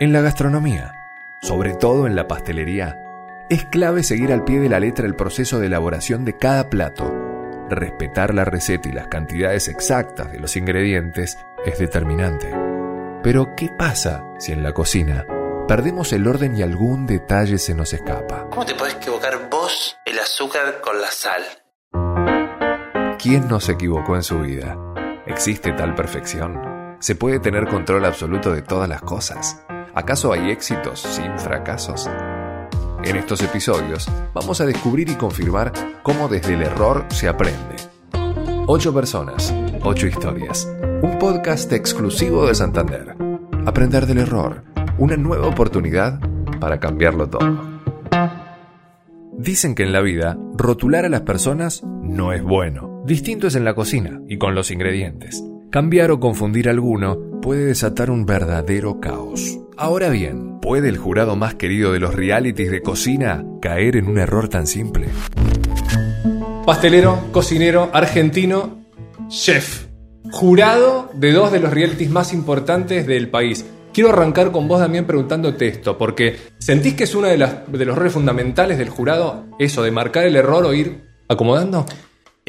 En la gastronomía, sobre todo en la pastelería, es clave seguir al pie de la letra el proceso de elaboración de cada plato. Respetar la receta y las cantidades exactas de los ingredientes es determinante. Pero, ¿qué pasa si en la cocina perdemos el orden y algún detalle se nos escapa? ¿Cómo te podés equivocar vos el azúcar con la sal? ¿Quién no se equivocó en su vida? ¿Existe tal perfección? ¿Se puede tener control absoluto de todas las cosas? ¿Acaso hay éxitos sin fracasos? En estos episodios vamos a descubrir y confirmar cómo desde el error se aprende. Ocho personas, ocho historias. Un podcast exclusivo de Santander. Aprender del error. Una nueva oportunidad para cambiarlo todo. Dicen que en la vida rotular a las personas no es bueno. Distinto es en la cocina y con los ingredientes. Cambiar o confundir alguno puede desatar un verdadero caos. Ahora bien, ¿puede el jurado más querido de los realities de cocina caer en un error tan simple? Pastelero, cocinero, argentino, chef. Jurado de dos de los realities más importantes del país. Quiero arrancar con vos, también preguntándote esto, porque ¿sentís que es uno de, de los roles fundamentales del jurado eso, de marcar el error o ir acomodando?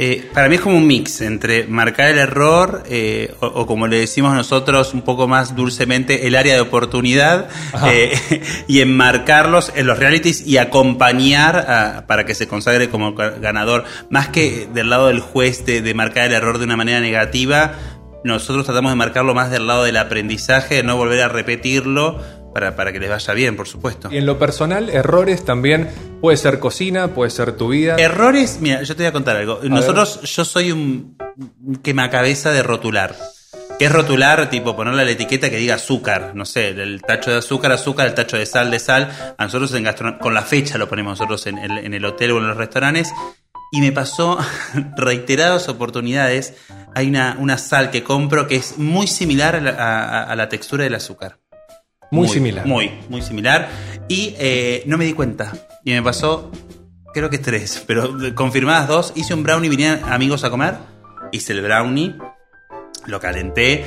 Eh, para mí es como un mix entre marcar el error eh, o, como le decimos nosotros un poco más dulcemente, el área de oportunidad eh, y enmarcarlos en los realities y acompañar para que se consagre como ganador. Más que del lado del juez de, marcar el error de una manera negativa, nosotros tratamos de marcarlo más del lado del aprendizaje, de no volver a repetirlo para, para, que les vaya bien, por supuesto. Y en lo personal, errores también puede ser cocina, puede ser tu vida. Errores, mira, yo te voy a contar algo. Nosotros, yo soy un quemacabeza de rotular. ¿Qué es rotular? Tipo, ponerle la etiqueta que diga azúcar, no sé, el tacho de azúcar, azúcar, el tacho de sal, de sal. A nosotros en con la fecha lo ponemos nosotros en el, en el hotel o en los restaurantes. Y me pasó reiteradas oportunidades. Hay una, una, sal que compro que es muy similar a la textura del azúcar. Muy, similar. Muy, muy similar. Y eh, no me di cuenta. Y me pasó, creo que tres, pero confirmadas dos. Hice un brownie, vinieron amigos a comer. Hice el brownie. Lo calenté,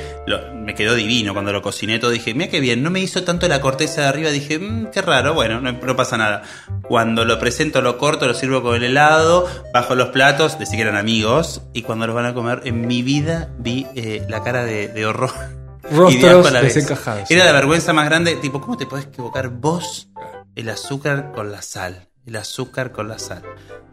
me quedó divino cuando lo cociné todo. Dije, mira qué bien, no me hizo tanto la corteza de arriba. Dije, mmm, qué raro, bueno, no, pasa nada. Cuando lo presento, lo corto, lo sirvo con el helado, bajo los platos, de que eran amigos. Y cuando los van a comer, en mi vida vi eh, la cara de horror Rostros desencajados. Era la vergüenza más grande, tipo, ¿cómo te podés equivocar vos el azúcar con la sal? El azúcar con la sal.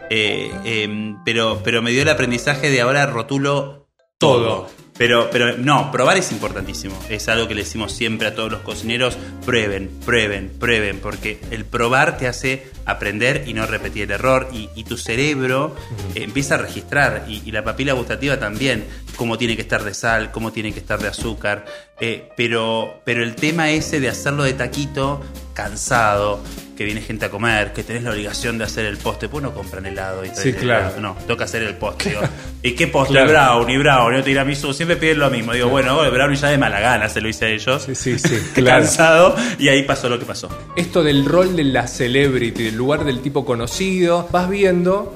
Eh, em, pero, pero me dio el aprendizaje de ahora rotulo todo. Pero, pero no, probar es importantísimo. Es algo que le decimos siempre a todos los cocineros. Prueben, prueben, prueben, porque el probar te hace aprender y no repetir el error. Y, tu cerebro empieza a registrar, y, la papila gustativa también, cómo tiene que estar de sal, cómo tiene que estar de azúcar. Eh, pero, pero el tema ese de hacerlo de taquito, cansado, que viene gente a comer, que tenés la obligación de hacer el postre, pues no compran helado y Sí, claro. No, toca hacer el postre. ¿Y qué postre? Brownie, brownie, tiramisú. Siempre piden lo mismo. Digo, bueno, el brownie ya de mala gana se lo hice a ellos. Sí, sí, sí. Cansado. Y ahí pasó lo que pasó. Esto del rol de la celebrity, del lugar del tipo conocido, vas viendo,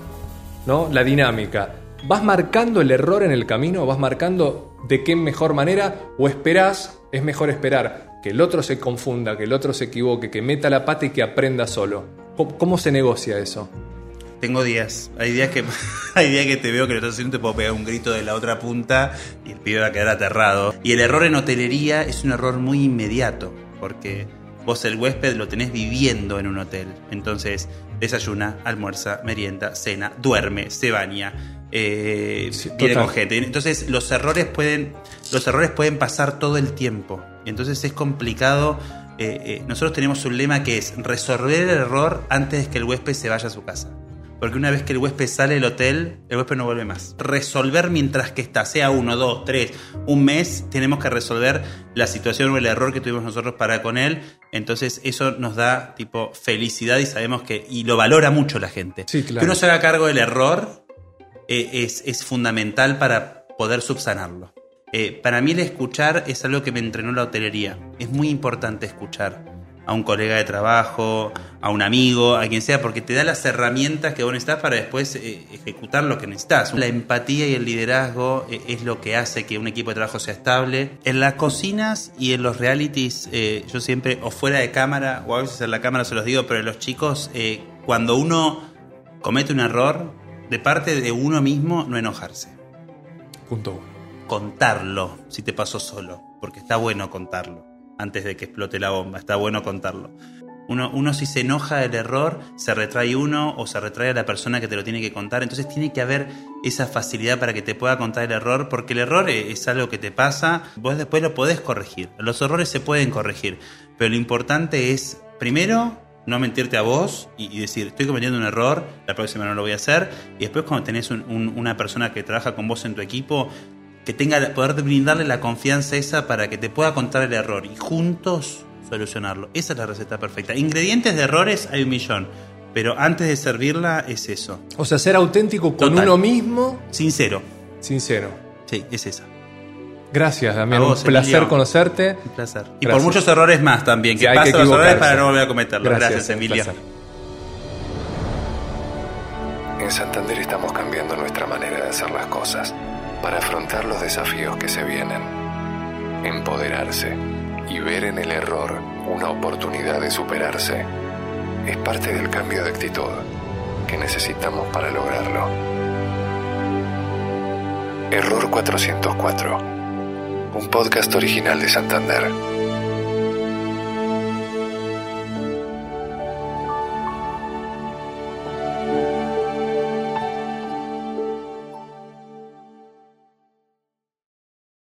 ¿no? La dinámica. ¿Vas marcando el error en el camino? ¿Vas marcando de qué mejor manera? ¿O esperás? Es mejor esperar que el otro se confunda, que el otro se equivoque, que meta la pata y que aprenda solo. ¿Cómo, se negocia eso? Tengo días. Hay días que hay días que te veo que lo estás haciendo te puedo pegar un grito de la otra punta y el pibe va a quedar aterrado. Y el error en hotelería es un error muy inmediato, porque vos el huésped lo tenés viviendo en un hotel. Entonces, desayuna, almuerza, merienda, cena, duerme, se baña, eh, con gente. Entonces, los errores pueden los errores pueden pasar todo el tiempo. Entonces es complicado. Eh, eh, nosotros tenemos un lema que es resolver el error antes de que el huésped se vaya a su casa. Porque una vez que el huésped sale del hotel, el huésped no vuelve más. Resolver mientras que está, sea uno, dos, tres, un mes, tenemos que resolver la situación o el error que tuvimos nosotros para con él. Entonces eso nos da tipo felicidad y sabemos que, y lo valora mucho la gente. Que uno se haga cargo del error eh, es, es fundamental para poder subsanarlo. Eh, para mí el escuchar es algo que me entrenó la hotelería. Es muy importante escuchar. A un colega de trabajo, a un amigo, a quien sea, porque te da las herramientas que vos necesitas para después eh, ejecutar lo que necesitas. La empatía y el liderazgo eh, es lo que hace que un equipo de trabajo sea estable. En las cocinas y en los realities, eh, yo siempre, o fuera de cámara, o a veces en la cámara se los digo, pero los chicos, cuando uno comete un error, de parte de uno mismo, no enojarse. Punto uno contarlo si te pasó solo, porque está bueno contarlo antes de que explote la bomba, está bueno contarlo. Uno, uno si se enoja del error, se retrae uno o se retrae a la persona que te lo tiene que contar. Entonces tiene que haber esa facilidad para que te pueda contar el error, porque el error es algo que te pasa, vos después lo podés corregir. Los errores se pueden corregir, pero lo importante es, primero, no mentirte a vos y, decir, estoy cometiendo un error, la próxima no lo voy a hacer. Y después cuando tenés una persona que trabaja con vos en tu equipo, que tenga poder brindarle la confianza esa para que te pueda contar el error y juntos solucionarlo. Esa es la receta perfecta. Ingredientes de errores hay un millón, pero antes de servirla es eso. O sea, ser auténtico con uno mismo. Sincero. Sincero. Sí, es esa. Gracias, Damián. un placer conocerte. Un placer. Y por muchos errores más también. Que pasen los errores para no volver a cometerlos. Gracias, Emilio. En Santander estamos cambiando nuestra manera de hacer las cosas para afrontar los desafíos que se vienen. Empoderarse y ver en el error una oportunidad de superarse es parte del cambio de actitud que necesitamos para lograrlo. Error 404, un podcast original de Santander.